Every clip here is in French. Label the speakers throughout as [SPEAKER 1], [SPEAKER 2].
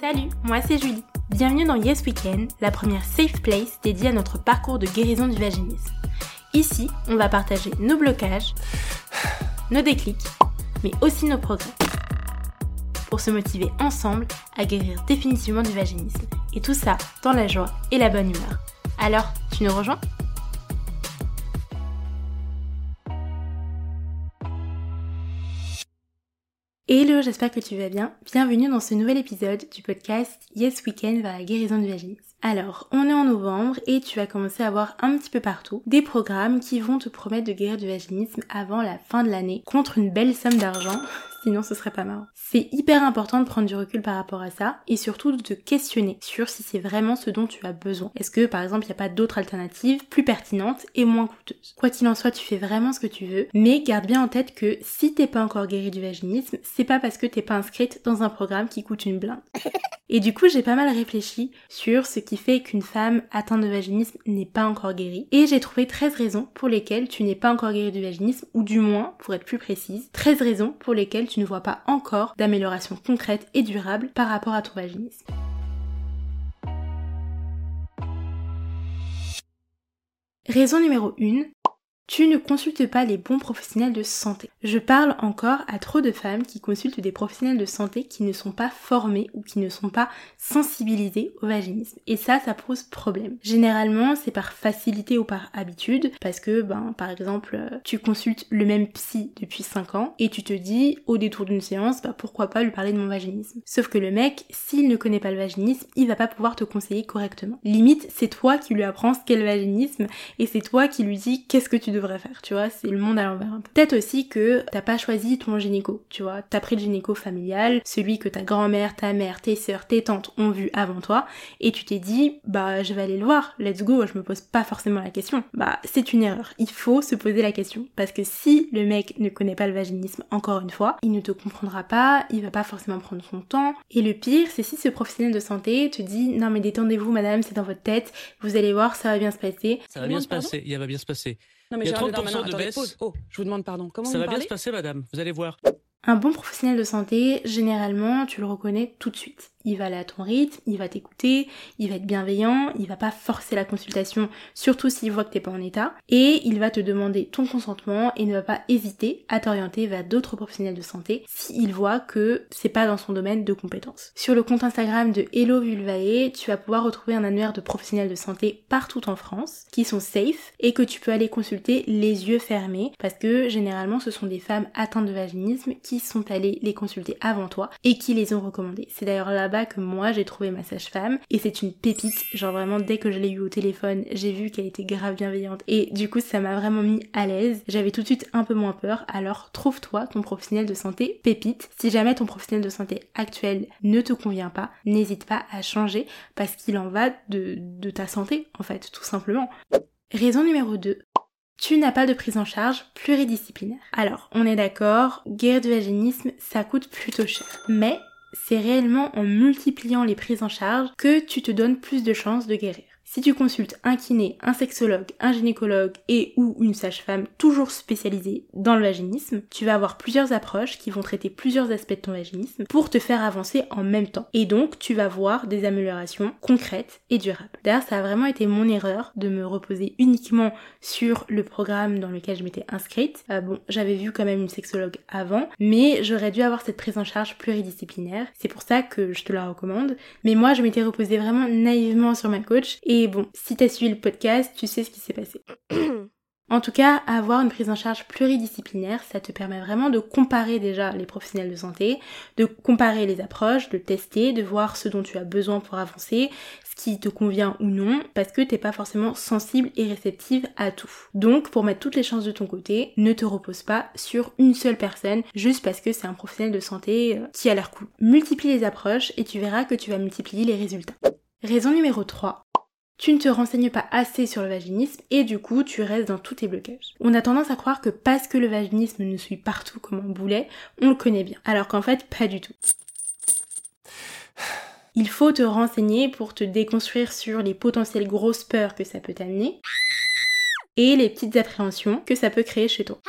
[SPEAKER 1] Salut, moi c'est Julie. Bienvenue dans Yes Weekend, la première safe place dédiée à notre parcours de guérison du vaginisme. Ici, on va partager nos blocages, nos déclics, mais aussi nos progrès. Pour se motiver ensemble à guérir définitivement du vaginisme. Et tout ça dans la joie et la bonne humeur. Alors, tu nous rejoins? Hello, j'espère que tu vas bien. Bienvenue dans ce nouvel épisode du podcast Yes Weekend vers la guérison du vaginisme. Alors, on est en novembre et tu vas commencer à voir un petit peu partout des programmes qui vont te promettre de guérir du vaginisme avant la fin de l'année contre une belle somme d'argent sinon ce serait pas marrant. C'est hyper important de prendre du recul par rapport à ça et surtout de te questionner sur si c'est vraiment ce dont tu as besoin. Est-ce que par exemple il n'y a pas d'autres alternatives plus pertinentes et moins coûteuses? Quoi qu'il en soit, tu fais vraiment ce que tu veux, mais garde bien en tête que si t'es pas encore guéri du vaginisme, c'est pas parce que t'es pas inscrite dans un programme qui coûte une blinde. Et du coup, j'ai pas mal réfléchi sur ce qui fait qu'une femme atteinte de vaginisme n'est pas encore guérie. Et j'ai trouvé 13 raisons pour lesquelles tu n'es pas encore guéri du vaginisme, ou du moins, pour être plus précise, 13 raisons pour lesquelles tu ne vois pas encore d'amélioration concrète et durable par rapport à ton vaginisme. Raison numéro 1, tu ne consultes pas les bons professionnels de santé. Je parle encore à trop de femmes qui consultent des professionnels de santé qui ne sont pas formés ou qui ne sont pas sensibilisés au vaginisme. Et ça, ça pose problème. Généralement, c'est par facilité ou par habitude, parce que, ben, par exemple, euh, tu consultes le même psy depuis 5 ans et tu te dis, au détour d'une séance, bah, pourquoi pas lui parler de mon vaginisme. Sauf que le mec, s'il ne connaît pas le vaginisme, il va pas pouvoir te conseiller correctement. Limite, c'est toi qui lui apprends ce qu'est le vaginisme et c'est toi qui lui dis qu'est-ce que tu devrais faire, tu vois, c'est le monde à l'envers Peut-être aussi que t'as pas choisi ton gynéco, tu vois, t'as pris le gynéco familial, celui que ta grand-mère, ta mère, tes sœurs, tes tantes ont vu avant toi, et tu t'es dit, bah je vais aller le voir, let's go, je me pose pas forcément la question. Bah c'est une erreur, il faut se poser la question, parce que si le mec ne connaît pas le vaginisme, encore une fois, il ne te comprendra pas, il va pas forcément prendre son temps, et le pire, c'est si ce professionnel de santé te dit, non mais détendez-vous madame, c'est dans votre tête, vous allez voir, ça va bien se passer.
[SPEAKER 2] Ça va bien se passer, il va bien se passer.
[SPEAKER 3] Non, mais
[SPEAKER 2] Il y a
[SPEAKER 3] Gérald
[SPEAKER 2] 30%
[SPEAKER 3] Darmanin,
[SPEAKER 2] de
[SPEAKER 3] attendez,
[SPEAKER 2] baisse.
[SPEAKER 3] pause. Oh, je vous demande pardon. Comment
[SPEAKER 2] Ça
[SPEAKER 3] vous
[SPEAKER 2] va bien
[SPEAKER 3] parlez
[SPEAKER 2] se passer, madame, vous allez voir.
[SPEAKER 1] Un bon professionnel de santé, généralement, tu le reconnais tout de suite. Il va aller à ton rythme, il va t'écouter, il va être bienveillant, il va pas forcer la consultation, surtout s'il voit que t'es pas en état, et il va te demander ton consentement et ne va pas hésiter à t'orienter vers d'autres professionnels de santé s'il voit que c'est pas dans son domaine de compétences. Sur le compte Instagram de Hello Vulvae, tu vas pouvoir retrouver un annuaire de professionnels de santé partout en France qui sont safe et que tu peux aller consulter les yeux fermés parce que généralement ce sont des femmes atteintes de vaginisme qui sont allées les consulter avant toi et qui les ont recommandées. C'est d'ailleurs là-bas que moi j'ai trouvé ma sage-femme et c'est une pépite. Genre vraiment dès que je l'ai eu au téléphone, j'ai vu qu'elle était grave bienveillante et du coup ça m'a vraiment mis à l'aise. J'avais tout de suite un peu moins peur. Alors trouve-toi ton professionnel de santé pépite. Si jamais ton professionnel de santé actuel ne te convient pas, n'hésite pas à changer parce qu'il en va de, de ta santé en fait tout simplement. Raison numéro 2, tu n'as pas de prise en charge pluridisciplinaire. Alors, on est d'accord, guérir du vaginisme, ça coûte plutôt cher. Mais c'est réellement en multipliant les prises en charge que tu te donnes plus de chances de guérir. Si tu consultes un kiné, un sexologue, un gynécologue et ou une sage-femme toujours spécialisée dans le vaginisme, tu vas avoir plusieurs approches qui vont traiter plusieurs aspects de ton vaginisme pour te faire avancer en même temps. Et donc, tu vas voir des améliorations concrètes et durables. D'ailleurs, ça a vraiment été mon erreur de me reposer uniquement sur le programme dans lequel je m'étais inscrite. Euh, bon, j'avais vu quand même une sexologue avant, mais j'aurais dû avoir cette prise en charge pluridisciplinaire. C'est pour ça que je te la recommande. Mais moi, je m'étais reposée vraiment naïvement sur ma coach et bon, si t'as suivi le podcast, tu sais ce qui s'est passé. En tout cas, avoir une prise en charge pluridisciplinaire, ça te permet vraiment de comparer déjà les professionnels de santé, de comparer les approches, de tester, de voir ce dont tu as besoin pour avancer, ce qui te convient ou non, parce que t'es pas forcément sensible et réceptive à tout. Donc, pour mettre toutes les chances de ton côté, ne te repose pas sur une seule personne juste parce que c'est un professionnel de santé euh, qui a l'air cool. Multiplie les approches et tu verras que tu vas multiplier les résultats. Raison numéro 3. Tu ne te renseignes pas assez sur le vaginisme et du coup tu restes dans tous tes blocages. On a tendance à croire que parce que le vaginisme nous suit partout comme un boulet, on le connaît bien. Alors qu'en fait pas du tout. Il faut te renseigner pour te déconstruire sur les potentielles grosses peurs que ça peut t'amener et les petites appréhensions que ça peut créer chez toi.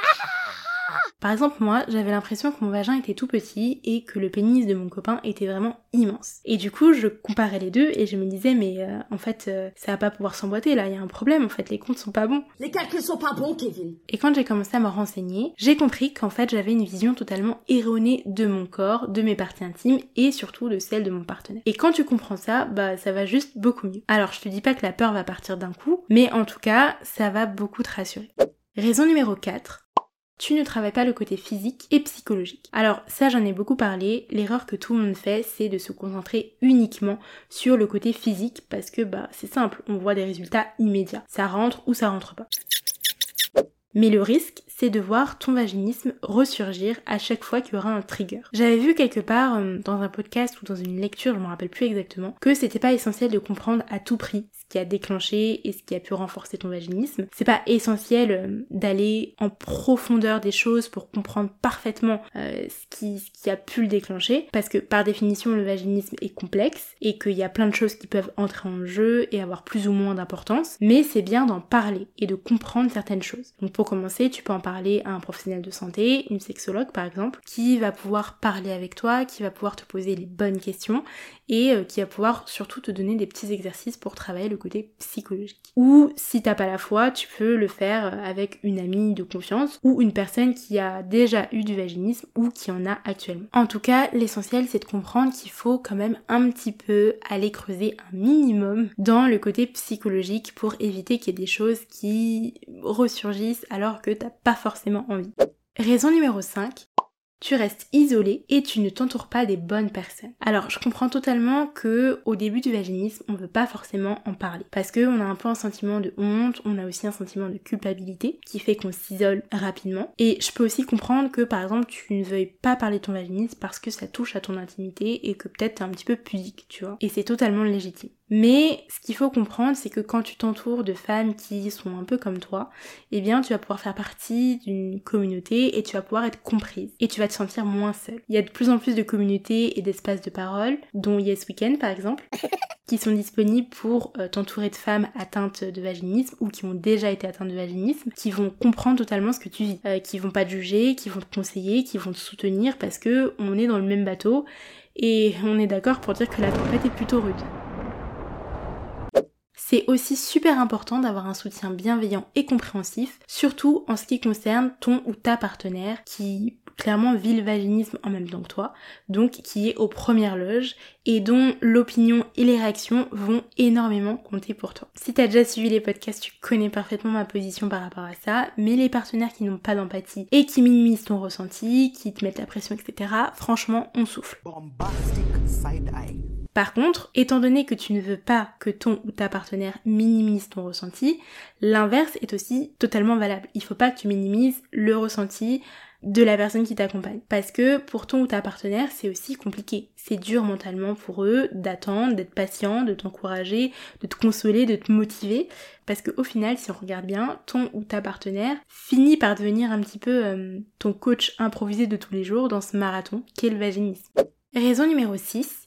[SPEAKER 1] Par exemple, moi, j'avais l'impression que mon vagin était tout petit et que le pénis de mon copain était vraiment immense. Et du coup, je comparais les deux et je me disais, mais euh, en fait, euh, ça va pas pouvoir s'emboîter là, il y a un problème, en fait, les comptes sont pas bons.
[SPEAKER 3] Les calculs sont pas bons, Kevin.
[SPEAKER 1] Et quand j'ai commencé à me renseigner, j'ai compris qu'en fait, j'avais une vision totalement erronée de mon corps, de mes parties intimes et surtout de celle de mon partenaire. Et quand tu comprends ça, bah ça va juste beaucoup mieux. Alors, je te dis pas que la peur va partir d'un coup, mais en tout cas, ça va beaucoup te rassurer. Raison numéro 4, tu ne travailles pas le côté physique et psychologique. Alors ça j'en ai beaucoup parlé, l'erreur que tout le monde fait c'est de se concentrer uniquement sur le côté physique parce que bah c'est simple, on voit des résultats immédiats. Ça rentre ou ça rentre pas. Mais le risque, c'est de voir ton vaginisme ressurgir à chaque fois qu'il y aura un trigger. J'avais vu quelque part euh, dans un podcast ou dans une lecture, je me rappelle plus exactement, que c'était pas essentiel de comprendre à tout prix ce qui a déclenché et ce qui a pu renforcer ton vaginisme. C'est pas essentiel euh, d'aller en profondeur des choses pour comprendre parfaitement euh, ce, qui, a pu le déclencher, parce que par définition le vaginisme est complexe et qu'il y a plein de choses qui peuvent entrer en jeu et avoir plus ou moins d'importance, mais c'est bien d'en parler et de comprendre certaines choses. Donc pour commencer, tu peux en parler à un professionnel de santé, une sexologue par exemple, qui va pouvoir parler avec toi, qui va pouvoir te poser les bonnes questions et euh, qui va pouvoir surtout te donner des petits exercices pour travailler le côté psychologique. Ou si t'as pas la foi, tu peux le faire euh, avec une amie de confiance ou une personne qui a déjà eu du vaginisme ou qui en a actuellement. En tout cas, l'essentiel c'est de comprendre qu'il faut quand même un petit peu aller creuser un minimum dans le côté psychologique pour éviter qu'il y ait des choses qui ressurgissent alors que t'as pas forcément envie. Raison numéro 5, tu restes isolé et tu ne t'entoures pas des bonnes personnes. Alors, je comprends totalement que au début du vaginisme, on veut pas forcément en parler parce que on a un peu un sentiment de honte, on a aussi un sentiment de culpabilité qui fait qu'on s'isole rapidement. Et je peux aussi comprendre que par exemple, tu ne veuilles pas parler de ton vaginisme parce que ça touche à ton intimité et que peut-être t'es un petit peu pudique, tu vois. Et c'est totalement légitime. Mais ce qu'il faut comprendre, c'est que quand tu t'entoures de femmes qui sont un peu comme toi, eh bien tu vas pouvoir faire partie d'une communauté et tu vas pouvoir être comprise et tu vas te sentir moins seule. Il y a de plus en plus de communautés et d'espaces de parole, dont Yes Weekend par exemple, qui sont disponibles pour euh, t'entourer de femmes atteintes de vaginisme ou qui ont déjà été atteintes de vaginisme, qui vont comprendre totalement ce que tu vis, euh, qui vont pas te juger, qui vont te conseiller, qui vont te soutenir parce que on est dans le même bateau et on est d'accord pour dire que la tempête est plutôt rude. C'est aussi super important d'avoir un soutien bienveillant et compréhensif, surtout en ce qui concerne ton ou ta partenaire qui clairement vit le vaginisme en même temps que toi, donc qui est aux premières loges et dont l'opinion et les réactions vont énormément compter pour toi. Si t'as déjà suivi les podcasts, tu connais parfaitement ma position par rapport à ça, mais les partenaires qui n'ont pas d'empathie et qui minimisent ton ressenti, qui te mettent la pression, etc., franchement, on souffle. Par contre, étant donné que tu ne veux pas que ton ou ta partenaire minimise ton ressenti, l'inverse est aussi totalement valable. Il faut pas que tu minimises le ressenti de la personne qui t'accompagne. Parce que pour ton ou ta partenaire, c'est aussi compliqué. C'est dur mentalement pour eux d'attendre, d'être patient, de t'encourager, de te consoler, de te motiver. Parce qu'au final, si on regarde bien, ton ou ta partenaire finit par devenir un petit peu euh, ton coach improvisé de tous les jours dans ce marathon qu'est le vaginisme. Raison numéro 6,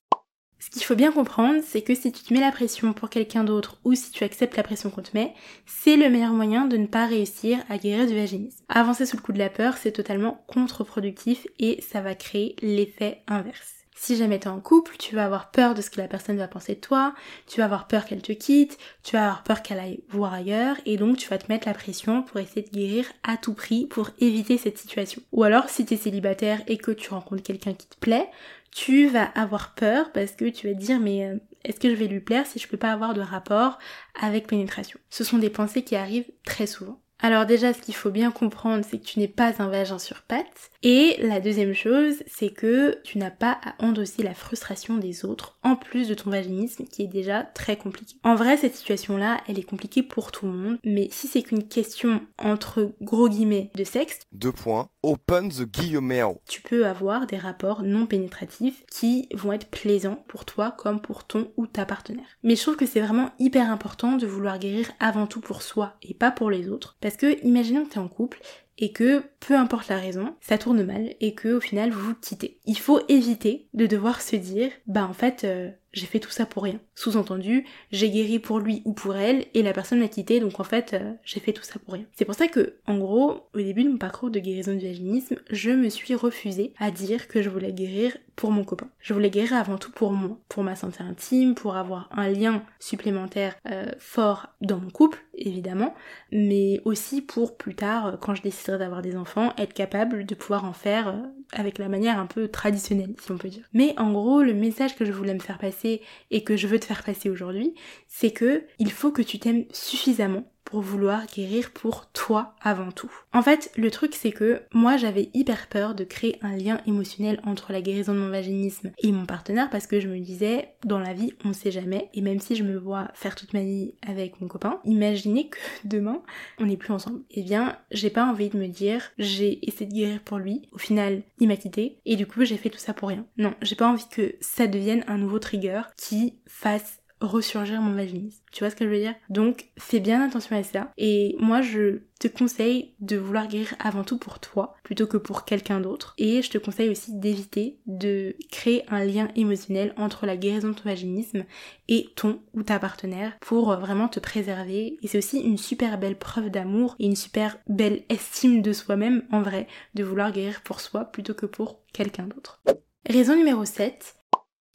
[SPEAKER 1] ce qu'il faut bien comprendre, c'est que si tu te mets la pression pour quelqu'un d'autre ou si tu acceptes la pression qu'on te met, c'est le meilleur moyen de ne pas réussir à guérir du vaginisme. Avancer sous le coup de la peur, c'est totalement contre-productif et ça va créer l'effet inverse. Si jamais t'es en couple, tu vas avoir peur de ce que la personne va penser de toi, tu vas avoir peur qu'elle te quitte, tu vas avoir peur qu'elle aille voir ailleurs, et donc tu vas te mettre la pression pour essayer de guérir à tout prix pour éviter cette situation. Ou alors si t'es célibataire et que tu rencontres quelqu'un qui te plaît, tu vas avoir peur parce que tu vas te dire mais euh, est-ce que je vais lui plaire si je peux pas avoir de rapport avec pénétration? Ce sont des pensées qui arrivent très souvent. Alors déjà, ce qu'il faut bien comprendre, c'est que tu n'es pas un vagin sur pattes. Et la deuxième chose, c'est que tu n'as pas à endosser la frustration des autres, en plus de ton vaginisme qui est déjà très compliqué. En vrai, cette situation-là, elle est compliquée pour tout le monde, mais si c'est qu'une question entre gros guillemets de sexe,
[SPEAKER 4] deux points, open the guillemets.
[SPEAKER 1] Tu peux avoir des rapports non pénétratifs qui vont être plaisants pour toi comme pour ton ou ta partenaire. Mais je trouve que c'est vraiment hyper important de vouloir guérir avant tout pour soi et pas pour les autres. Parce que imaginons que tu es en couple et que peu importe la raison, ça tourne mal et que au final vous vous quittez. Il faut éviter de devoir se dire bah en fait euh, j'ai fait tout ça pour rien. Sous-entendu, j'ai guéri pour lui ou pour elle et la personne m'a quitté donc en fait euh, j'ai fait tout ça pour rien. C'est pour ça que en gros, au début de mon parcours de guérison du vaginisme, je me suis refusée à dire que je voulais guérir pour mon copain. Je voulais guérir avant tout pour moi, pour ma santé intime, pour avoir un lien supplémentaire euh, fort dans mon couple, évidemment, mais aussi pour plus tard, euh, quand je déciderai d'avoir des enfants, être capable de pouvoir en faire avec la manière un peu traditionnelle, si on peut dire. Mais en gros, le message que je voulais me faire passer et que je veux te faire passer aujourd'hui, c'est que il faut que tu t'aimes suffisamment pour vouloir guérir pour toi avant tout. En fait, le truc c'est que moi j'avais hyper peur de créer un lien émotionnel entre la guérison de mon vaginisme et mon partenaire parce que je me disais dans la vie on sait jamais et même si je me vois faire toute ma vie avec mon copain, imaginez que demain on n'est plus ensemble. Eh bien, j'ai pas envie de me dire j'ai essayé de guérir pour lui, au final il m'a quitté et du coup j'ai fait tout ça pour rien. Non, j'ai pas envie que ça devienne un nouveau trigger qui fasse ressurgir mon vaginisme. Tu vois ce que je veux dire? Donc fais bien attention à ça. Et moi je te conseille de vouloir guérir avant tout pour toi plutôt que pour quelqu'un d'autre. Et je te conseille aussi d'éviter de créer un lien émotionnel entre la guérison de ton vaginisme et ton ou ta partenaire pour vraiment te préserver. Et c'est aussi une super belle preuve d'amour et une super belle estime de soi-même en vrai de vouloir guérir pour soi plutôt que pour quelqu'un d'autre. Raison numéro 7,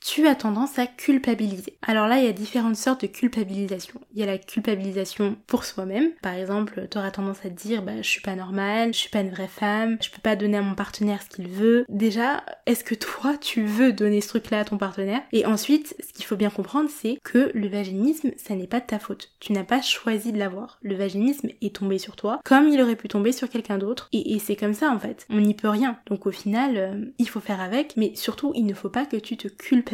[SPEAKER 1] tu as tendance à culpabiliser. Alors là, il y a différentes sortes de culpabilisation. Il y a la culpabilisation pour soi-même. Par exemple, tu auras tendance à te dire bah je suis pas normale, je suis pas une vraie femme, je peux pas donner à mon partenaire ce qu'il veut. Déjà, est-ce que toi tu veux donner ce truc-là à ton partenaire? Et ensuite, ce qu'il faut bien comprendre, c'est que le vaginisme, ça n'est pas de ta faute. Tu n'as pas choisi de l'avoir. Le vaginisme est tombé sur toi, comme il aurait pu tomber sur quelqu'un d'autre. Et, c'est comme ça en fait. On n'y peut rien. Donc au final, euh, il faut faire avec, mais surtout, il ne faut pas que tu te culpabilises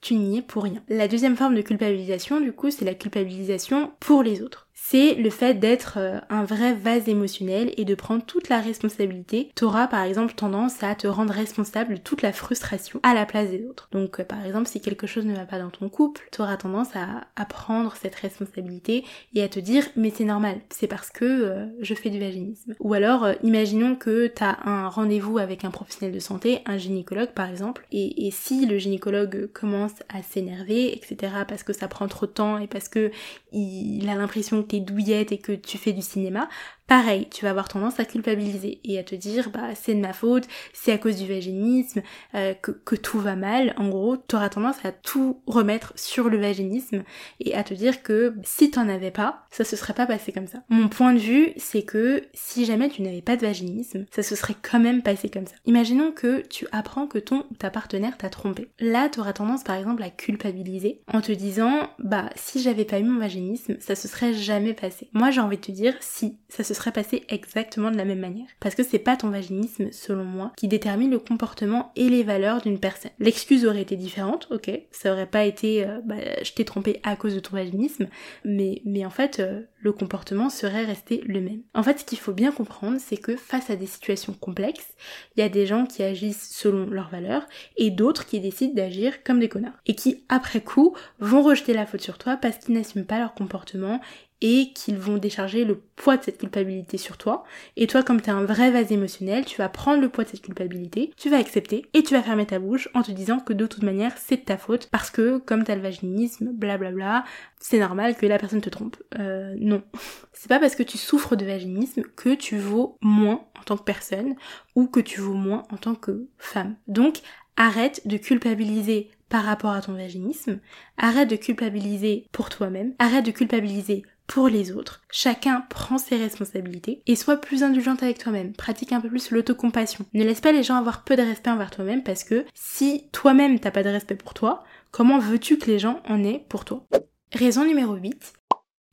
[SPEAKER 1] tu n'y es pour rien. La deuxième forme de culpabilisation, du coup, c'est la culpabilisation pour les autres c'est le fait d'être euh, un vrai vase émotionnel et de prendre toute la responsabilité. T'auras par exemple tendance à te rendre responsable de toute la frustration à la place des autres. Donc euh, par exemple si quelque chose ne va pas dans ton couple, t'auras tendance à, prendre cette responsabilité et à te dire mais c'est normal, c'est parce que euh, je fais du vaginisme. Ou alors imaginons que t'as un rendez-vous avec un professionnel de santé, un gynécologue par exemple, et, si le gynécologue commence à s'énerver, etc. parce que ça prend trop de temps et parce que il a l'impression t'es douillette et que tu fais du cinéma, pareil, tu vas avoir tendance à culpabiliser et à te dire bah c'est de ma faute, c'est à cause du vaginisme, euh, que, tout va mal. En gros, tu auras tendance à tout remettre sur le vaginisme et à te dire que si t'en avais pas, ça se serait pas passé comme ça. Mon point de vue, c'est que si jamais tu n'avais pas de vaginisme, ça se serait quand même passé comme ça. Imaginons que tu apprends que ton ou ta partenaire t'a trompé. Là, tu auras tendance par exemple à culpabiliser en te disant bah si j'avais pas eu mon vaginisme, ça se serait jamais passé. Moi, j'ai envie de te dire si ça se serait passé exactement de la même manière. Parce que c'est pas ton vaginisme, selon moi, qui détermine le comportement et les valeurs d'une personne. L'excuse aurait été différente, ok, ça aurait pas été euh, bah, je t'ai trompé à cause de ton vaginisme, mais, en fait, euh, le comportement serait resté le même. En fait, ce qu'il faut bien comprendre, c'est que face à des situations complexes, il y a des gens qui agissent selon leurs valeurs et d'autres qui décident d'agir comme des connards. Et qui, après coup, vont rejeter la faute sur toi parce qu'ils n'assument pas leur comportement et qu'ils vont décharger le poids de cette culpabilité sur toi. Et toi, comme tu un vrai vase émotionnel, tu vas prendre le poids de cette culpabilité, tu vas accepter et tu vas fermer ta bouche en te disant que de toute manière, c'est de ta faute parce que comme t'as le vaginisme, blablabla, c'est normal que la personne te trompe. Euh, non. C'est pas parce que tu souffres de vaginisme que tu vaux moins en tant que personne ou que tu vaux moins en tant que femme. Donc, arrête de culpabiliser par rapport à ton vaginisme, arrête de culpabiliser pour toi-même, arrête de culpabiliser pour les autres. Chacun prend ses responsabilités et sois plus indulgente avec toi-même. Pratique un peu plus l'autocompassion. Ne laisse pas les gens avoir peu de respect envers toi-même parce que si toi-même t'as pas de respect pour toi, comment veux-tu que les gens en aient pour toi? Raison numéro 8.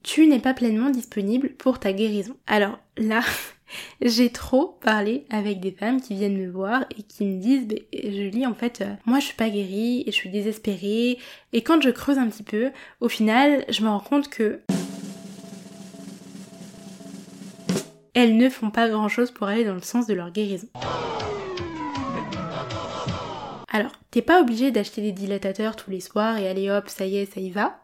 [SPEAKER 1] Tu n'es pas pleinement disponible pour ta guérison. Alors là, j'ai trop parlé avec des femmes qui viennent me voir et qui me disent je lis en fait euh, moi je suis pas guérie et je suis désespérée et quand je creuse un petit peu au final je me rends compte que elles ne font pas grand chose pour aller dans le sens de leur guérison. Alors, t'es pas obligé d'acheter des dilatateurs tous les soirs et allez hop, ça y est, ça y va.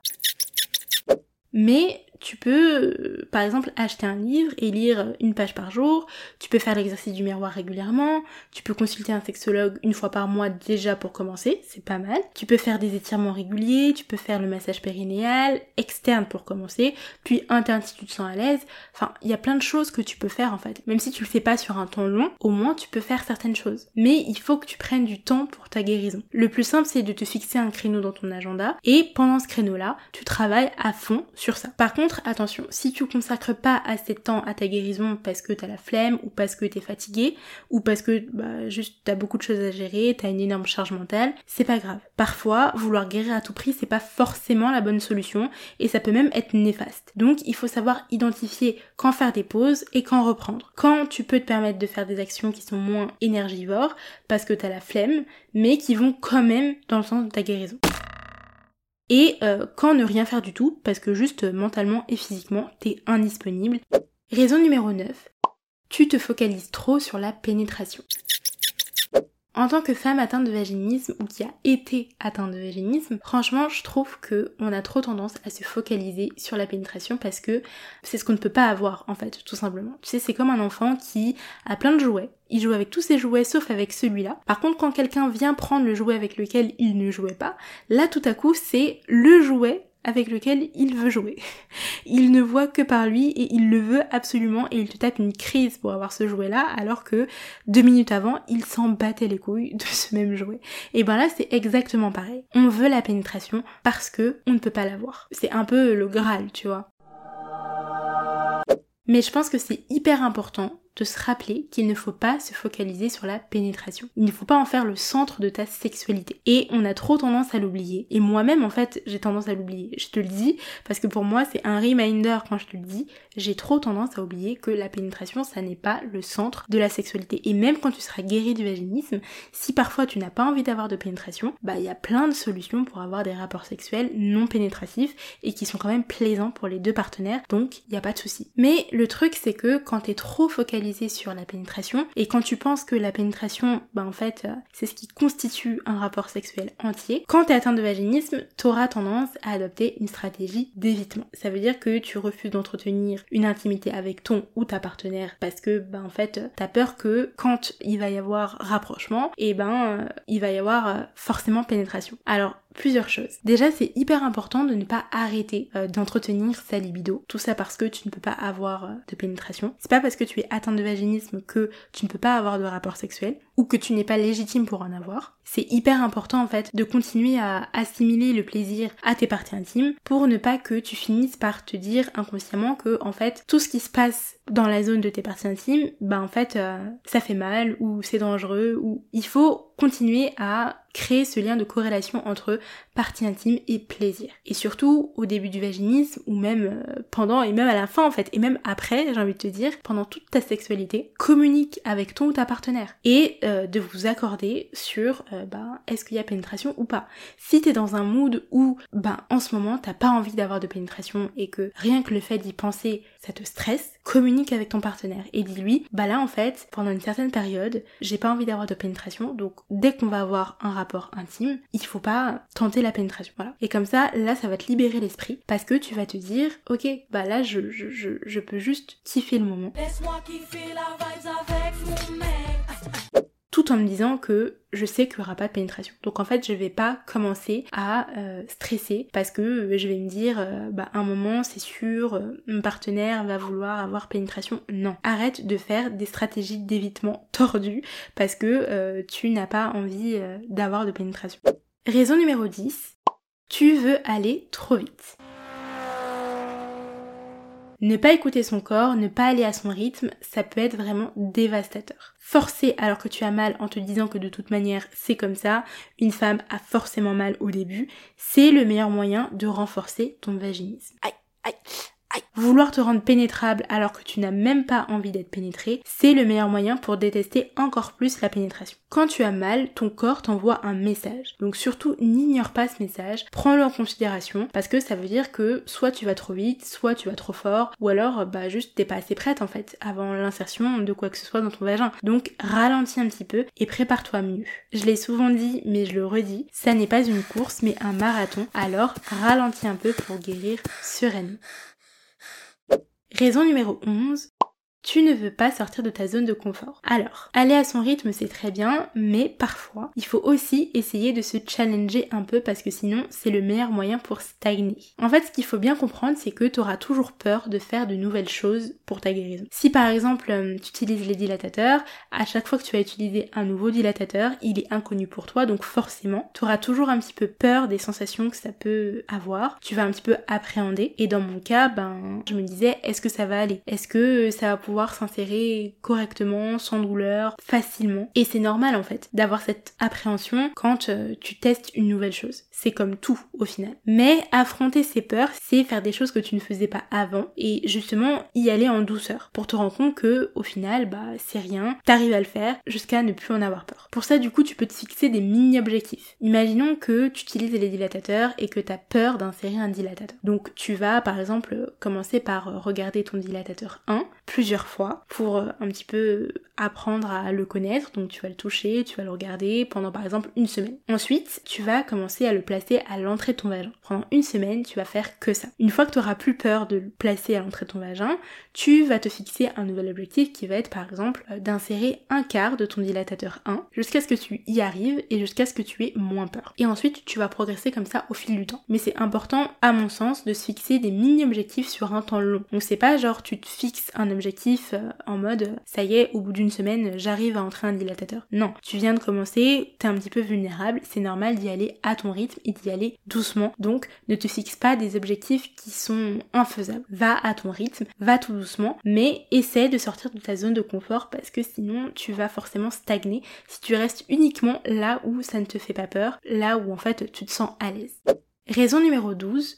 [SPEAKER 1] Mais tu peux, euh, par exemple, acheter un livre et lire une page par jour. Tu peux faire l'exercice du miroir régulièrement. Tu peux consulter un sexologue une fois par mois déjà pour commencer, c'est pas mal. Tu peux faire des étirements réguliers. Tu peux faire le massage périnéal externe pour commencer, puis interne si tu te sens à l'aise. Enfin, il y a plein de choses que tu peux faire en fait. Même si tu le fais pas sur un temps long, au moins tu peux faire certaines choses. Mais il faut que tu prennes du temps pour ta guérison. Le plus simple, c'est de te fixer un créneau dans ton agenda et pendant ce créneau-là, tu travailles à fond sur ça. Par contre, attention, si tu consacres pas assez de temps à ta guérison parce que t'as la flemme ou parce que t'es fatigué ou parce que bah, juste t'as beaucoup de choses à gérer, t'as une énorme charge mentale, c'est pas grave. Parfois, vouloir guérir à tout prix, c'est pas forcément la bonne solution et ça peut même être néfaste. Donc, il faut savoir identifier quand faire des pauses et quand reprendre. Quand tu peux te permettre de faire des actions qui sont moins énergivores parce que t'as la flemme, mais qui vont quand même dans le sens de ta guérison. Et euh, quand ne rien faire du tout, parce que juste euh, mentalement et physiquement, t'es indisponible. Raison numéro 9. Tu te focalises trop sur la pénétration. En tant que femme atteinte de vaginisme ou qui a été atteinte de vaginisme, franchement, je trouve que on a trop tendance à se focaliser sur la pénétration parce que c'est ce qu'on ne peut pas avoir en fait, tout simplement. Tu sais, c'est comme un enfant qui a plein de jouets. Il joue avec tous ses jouets sauf avec celui-là. Par contre, quand quelqu'un vient prendre le jouet avec lequel il ne jouait pas, là tout à coup, c'est le jouet avec lequel il veut jouer. Il ne voit que par lui et il le veut absolument et il te tape une crise pour avoir ce jouet là alors que deux minutes avant il s'en battait les couilles de ce même jouet. Et ben là c'est exactement pareil. On veut la pénétration parce que on ne peut pas l'avoir. C'est un peu le Graal, tu vois. Mais je pense que c'est hyper important de se rappeler qu'il ne faut pas se focaliser sur la pénétration. Il ne faut pas en faire le centre de ta sexualité. Et on a trop tendance à l'oublier. Et moi-même, en fait, j'ai tendance à l'oublier. Je te le dis, parce que pour moi, c'est un reminder quand je te le dis. J'ai trop tendance à oublier que la pénétration, ça n'est pas le centre de la sexualité. Et même quand tu seras guéri du vaginisme, si parfois tu n'as pas envie d'avoir de pénétration, bah il y a plein de solutions pour avoir des rapports sexuels non pénétratifs et qui sont quand même plaisants pour les deux partenaires. Donc, il n'y a pas de souci. Mais le truc, c'est que quand t'es trop focalisé sur la pénétration et quand tu penses que la pénétration, bah en fait, euh, c'est ce qui constitue un rapport sexuel entier, quand tu es atteint de vaginisme, t'auras tendance à adopter une stratégie d'évitement. Ça veut dire que tu refuses d'entretenir une intimité avec ton ou ta partenaire parce que bah en fait, t'as peur que quand il va y avoir rapprochement, et eh ben euh, il va y avoir euh, forcément pénétration. Alors plusieurs choses. Déjà, c'est hyper important de ne pas arrêter euh, d'entretenir sa libido. Tout ça parce que tu ne peux pas avoir euh, de pénétration. C'est pas parce que tu es atteint de vaginisme que tu ne peux pas avoir de rapport sexuel ou que tu n'es pas légitime pour en avoir. C'est hyper important en fait de continuer à assimiler le plaisir à tes parties intimes pour ne pas que tu finisses par te dire inconsciemment que en fait tout ce qui se passe dans la zone de tes parties intimes, bah en fait euh, ça fait mal ou c'est dangereux ou il faut continuer à créer ce lien de corrélation entre partie intime et plaisir. Et surtout au début du vaginisme ou même euh, pendant et même à la fin en fait et même après j'ai envie de te dire pendant toute ta sexualité communique avec ton ou ta partenaire et euh, de vous accorder sur bah, est-ce qu'il y a pénétration ou pas. Si t'es dans un mood où bah en ce moment t'as pas envie d'avoir de pénétration et que rien que le fait d'y penser ça te stresse, communique avec ton partenaire et dis-lui bah là en fait pendant une certaine période j'ai pas envie d'avoir de pénétration donc dès qu'on va avoir un rapport intime il faut pas tenter la pénétration et comme ça là ça va te libérer l'esprit parce que tu vas te dire ok bah là je, je, je, je peux juste kiffer le moment tout en me disant que je sais qu'il n'y aura pas de pénétration. Donc en fait, je vais pas commencer à euh, stresser parce que je vais me dire, euh, bah un moment, c'est sûr, euh, mon partenaire va vouloir avoir pénétration. Non. Arrête de faire des stratégies d'évitement tordues parce que tu n'as pas envie d'avoir de pénétration. Raison numéro 10. Tu veux aller trop vite. Ne pas écouter son corps, ne pas aller à son rythme, ça peut être vraiment dévastateur. Forcer alors que tu as mal en te disant que de toute manière c'est comme ça, une femme a forcément mal au début, c'est le meilleur moyen de renforcer ton vaginisme. Aïe, aïe. Vouloir te rendre pénétrable alors que tu n'as même pas envie d'être pénétré, c'est le meilleur moyen pour détester encore plus la pénétration. Quand tu as mal, ton corps t'envoie un message. Donc surtout, n'ignore pas ce message, prends-le en considération parce que ça veut dire que soit tu vas trop vite, soit tu vas trop fort, ou alors bah juste t'es pas assez prête en fait avant l'insertion de quoi que ce soit dans ton vagin. Donc ralentis un petit peu et prépare-toi mieux. Je l'ai souvent dit, mais je le redis, ça n'est pas une course mais un marathon, alors ralentis un peu pour guérir sereinement. Raison numéro 11, tu ne veux pas sortir de ta zone de confort. Alors, aller à son rythme c'est très bien, mais parfois, il faut aussi essayer de se challenger un peu parce que sinon, c'est le meilleur moyen pour stagner. En fait, ce qu'il faut bien comprendre, c'est que tu auras toujours peur de faire de nouvelles choses pour ta guérison. Si par exemple, euh, tu utilises les dilatateurs, à chaque fois que tu vas utiliser un nouveau dilatateur, il est inconnu pour toi, donc forcément, tu auras toujours un petit peu peur des sensations que ça peut avoir. Tu vas un petit peu appréhender. Et dans mon cas, ben, je me disais, est-ce que ça va aller? Est-ce que ça va pouvoir s'insérer correctement, sans douleur, facilement. Et c'est normal en fait d'avoir cette appréhension quand euh, tu testes une nouvelle chose. C'est comme tout au final. Mais affronter ces peurs, c'est faire des choses que tu ne faisais pas avant et justement y aller en douceur pour te rendre compte que au final, bah c'est rien, t'arrives à le faire jusqu'à ne plus en avoir peur. Pour ça, du coup, tu peux te fixer des mini-objectifs. Imaginons que tu utilises les dilatateurs et que tu as peur d'insérer un dilatateur. Donc tu vas par exemple commencer par regarder ton dilatateur 1 plusieurs fois pour euh, un petit peu apprendre à le connaître. Donc tu vas le toucher, tu vas le regarder pendant par exemple une semaine. Ensuite, tu vas commencer à le placer à l'entrée de ton vagin. Pendant une semaine, tu vas faire que ça. Une fois que tu auras plus peur de le placer à l'entrée de ton vagin, tu vas te fixer un nouvel objectif qui va être par exemple euh, d'insérer un quart de ton dilatateur 1 jusqu'à ce que tu y arrives et jusqu'à ce que tu aies moins peur. Et ensuite, tu vas progresser comme ça au fil du temps. Mais c'est important, à mon sens, de se fixer des mini-objectifs sur un temps long. Donc c'est pas genre tu te fixes un objectif euh, en mode ça y est, au bout d'une semaine, j'arrive à entrer un dilatateur. Non, tu viens de commencer, t'es un petit peu vulnérable, c'est normal d'y aller à ton rythme et d'y aller doucement. Donc ne te fixe pas des objectifs qui sont infaisables. Va à ton rythme, va tout doucement, mais essaie de sortir de ta zone de confort parce que sinon tu vas forcément stagner si tu restes uniquement là où ça ne te fait pas peur, là où en fait tu te sens à l'aise. Raison numéro 12,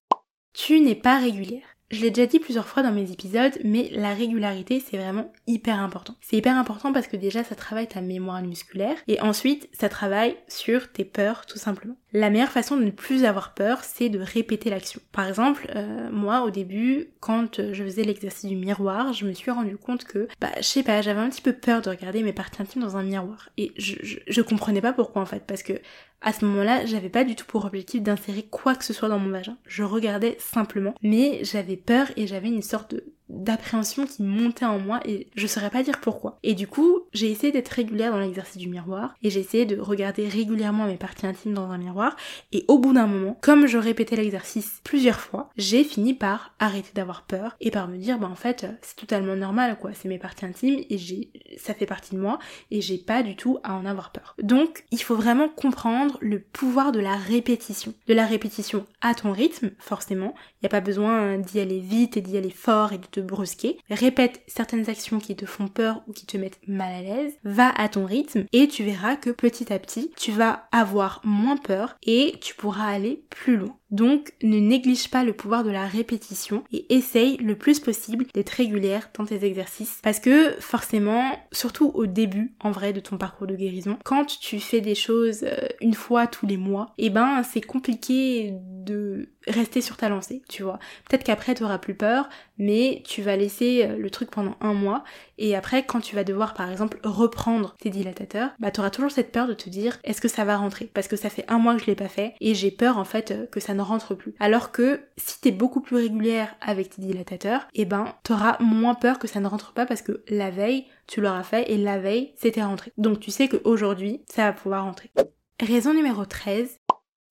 [SPEAKER 1] tu n'es pas régulière. Je l'ai déjà dit plusieurs fois dans mes épisodes, mais la régularité c'est vraiment hyper important. C'est hyper important parce que déjà ça travaille ta mémoire musculaire et ensuite ça travaille sur tes peurs tout simplement. La meilleure façon de ne plus avoir peur c'est de répéter l'action. Par exemple, euh, moi au début quand je faisais l'exercice du miroir, je me suis rendu compte que, bah je sais pas, j'avais un petit peu peur de regarder mes parties intimes dans un miroir et je, je, je comprenais pas pourquoi en fait parce que à ce moment-là, j'avais pas du tout pour objectif d'insérer quoi que ce soit dans mon vagin. Je regardais simplement, mais j'avais peur et j'avais une sorte de d'appréhension qui montait en moi et je saurais pas dire pourquoi. Et du coup, j'ai essayé d'être régulière dans l'exercice du miroir et j'ai essayé de regarder régulièrement mes parties intimes dans un miroir et au bout d'un moment, comme je répétais l'exercice plusieurs fois, j'ai fini par arrêter d'avoir peur et par me dire bah en fait, c'est totalement normal quoi, c'est mes parties intimes et j'ai ça fait partie de moi et j'ai pas du tout à en avoir peur. Donc, il faut vraiment comprendre le pouvoir de la répétition. De la répétition à ton rythme, forcément, il n'y a pas besoin d'y aller vite et d'y aller fort et de brusquer. Répète certaines actions qui te font peur ou qui te mettent mal à l'aise. Va à ton rythme et tu verras que petit à petit, tu vas avoir moins peur et tu pourras aller plus loin. Donc ne néglige pas le pouvoir de la répétition et essaye le plus possible d'être régulière dans tes exercices parce que forcément, surtout au début en vrai de ton parcours de guérison, quand tu fais des choses euh, une fois tous les mois, et eh ben c'est compliqué de rester sur ta lancée, tu vois. Peut-être qu'après tu auras plus peur, mais tu vas laisser euh, le truc pendant un mois et après quand tu vas devoir par exemple reprendre tes dilatateurs, bah tu auras toujours cette peur de te dire est-ce que ça va rentrer? Parce que ça fait un mois que je l'ai pas fait et j'ai peur en fait euh, que ça ne rentre plus. Alors que si t'es beaucoup plus régulière avec tes dilatateurs, eh ben t'auras moins peur que ça ne rentre pas parce que la veille tu l'auras fait et la veille c'était rentré. Donc tu sais qu'aujourd'hui ça va pouvoir rentrer. Raison numéro 13,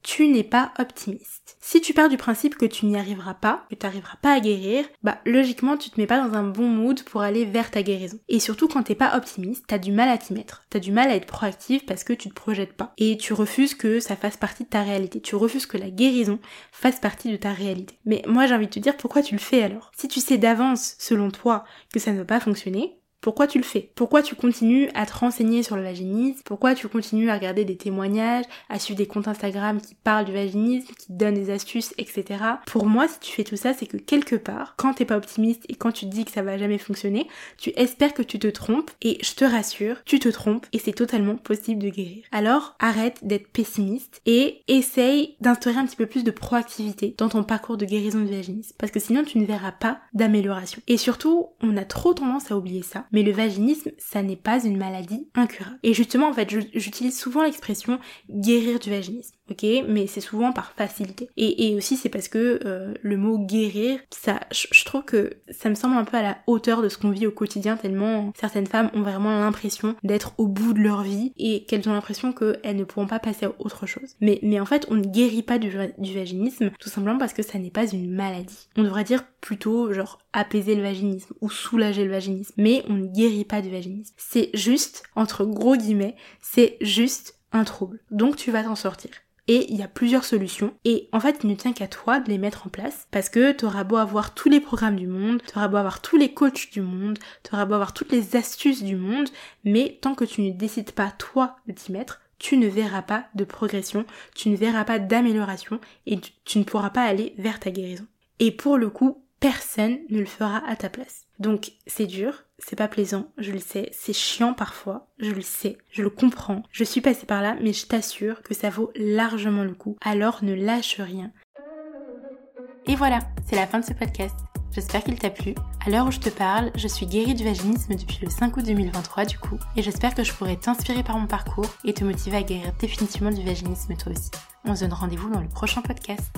[SPEAKER 1] tu n'es pas optimiste. Si tu pars du principe que tu n'y arriveras pas, que tu n'arriveras pas à guérir, bah logiquement tu te mets pas dans un bon mood pour aller vers ta guérison. Et surtout quand t'es pas optimiste, t'as du mal à t'y mettre. T'as du mal à être proactive parce que tu te projettes pas. Et tu refuses que ça fasse partie de ta réalité. Tu refuses que la guérison fasse partie de ta réalité. Mais moi j'ai envie de te dire pourquoi tu le fais alors? Si tu sais d'avance, selon toi, que ça ne va pas fonctionner, pourquoi tu le fais? Pourquoi tu continues à te renseigner sur le vaginisme? Pourquoi tu continues à regarder des témoignages, à suivre des comptes Instagram qui parlent du vaginisme, qui donnent des astuces, etc. Pour moi, si tu fais tout ça, c'est que quelque part, quand t'es pas optimiste et quand tu te dis que ça va jamais fonctionner, tu espères que tu te trompes et je te rassure, tu te trompes et c'est totalement possible de guérir. Alors, arrête d'être pessimiste et essaye d'instaurer un petit peu plus de proactivité dans ton parcours de guérison du vaginisme parce que sinon tu ne verras pas d'amélioration. Et surtout, on a trop tendance à oublier ça mais le vaginisme, ça n'est pas une maladie incurable. Et justement, en fait, j'utilise souvent l'expression guérir du vaginisme. Ok Mais c'est souvent par facilité. Et, et aussi c'est parce que euh, le mot guérir, ça, je, trouve que ça me semble un peu à la hauteur de ce qu'on vit au quotidien tellement certaines femmes ont vraiment l'impression d'être au bout de leur vie et qu'elles ont l'impression qu'elles ne pourront pas passer à autre chose. Mais, mais en fait, on ne guérit pas du, du vaginisme tout simplement parce que ça n'est pas une maladie. On devrait dire plutôt genre apaiser le vaginisme ou soulager le vaginisme. Mais on ne guérit pas du vaginisme. C'est juste, entre gros guillemets, c'est juste un trouble. Donc tu vas t'en sortir. Et il y a plusieurs solutions. Et en fait, il ne tient qu'à toi de les mettre en place. Parce que tu auras beau avoir tous les programmes du monde, tu auras beau avoir tous les coachs du monde, tu auras beau avoir toutes les astuces du monde, mais tant que tu ne décides pas toi de t'y mettre, tu ne verras pas de progression, tu ne verras pas d'amélioration et tu ne pourras pas aller vers ta guérison. Et pour le coup, personne ne le fera à ta place. Donc c'est dur, c'est pas plaisant, je le sais, c'est chiant parfois, je le sais, je le comprends, je suis passée par là, mais je t'assure que ça vaut largement le coup. Alors ne lâche rien. Et voilà, c'est la fin de ce podcast. J'espère qu'il t'a plu. À l'heure où je te parle, je suis guérie du vaginisme depuis le 5 août 2023 du coup, et j'espère que je pourrai t'inspirer par mon parcours et te motiver à guérir définitivement du vaginisme toi aussi. On se donne rendez-vous dans le prochain podcast.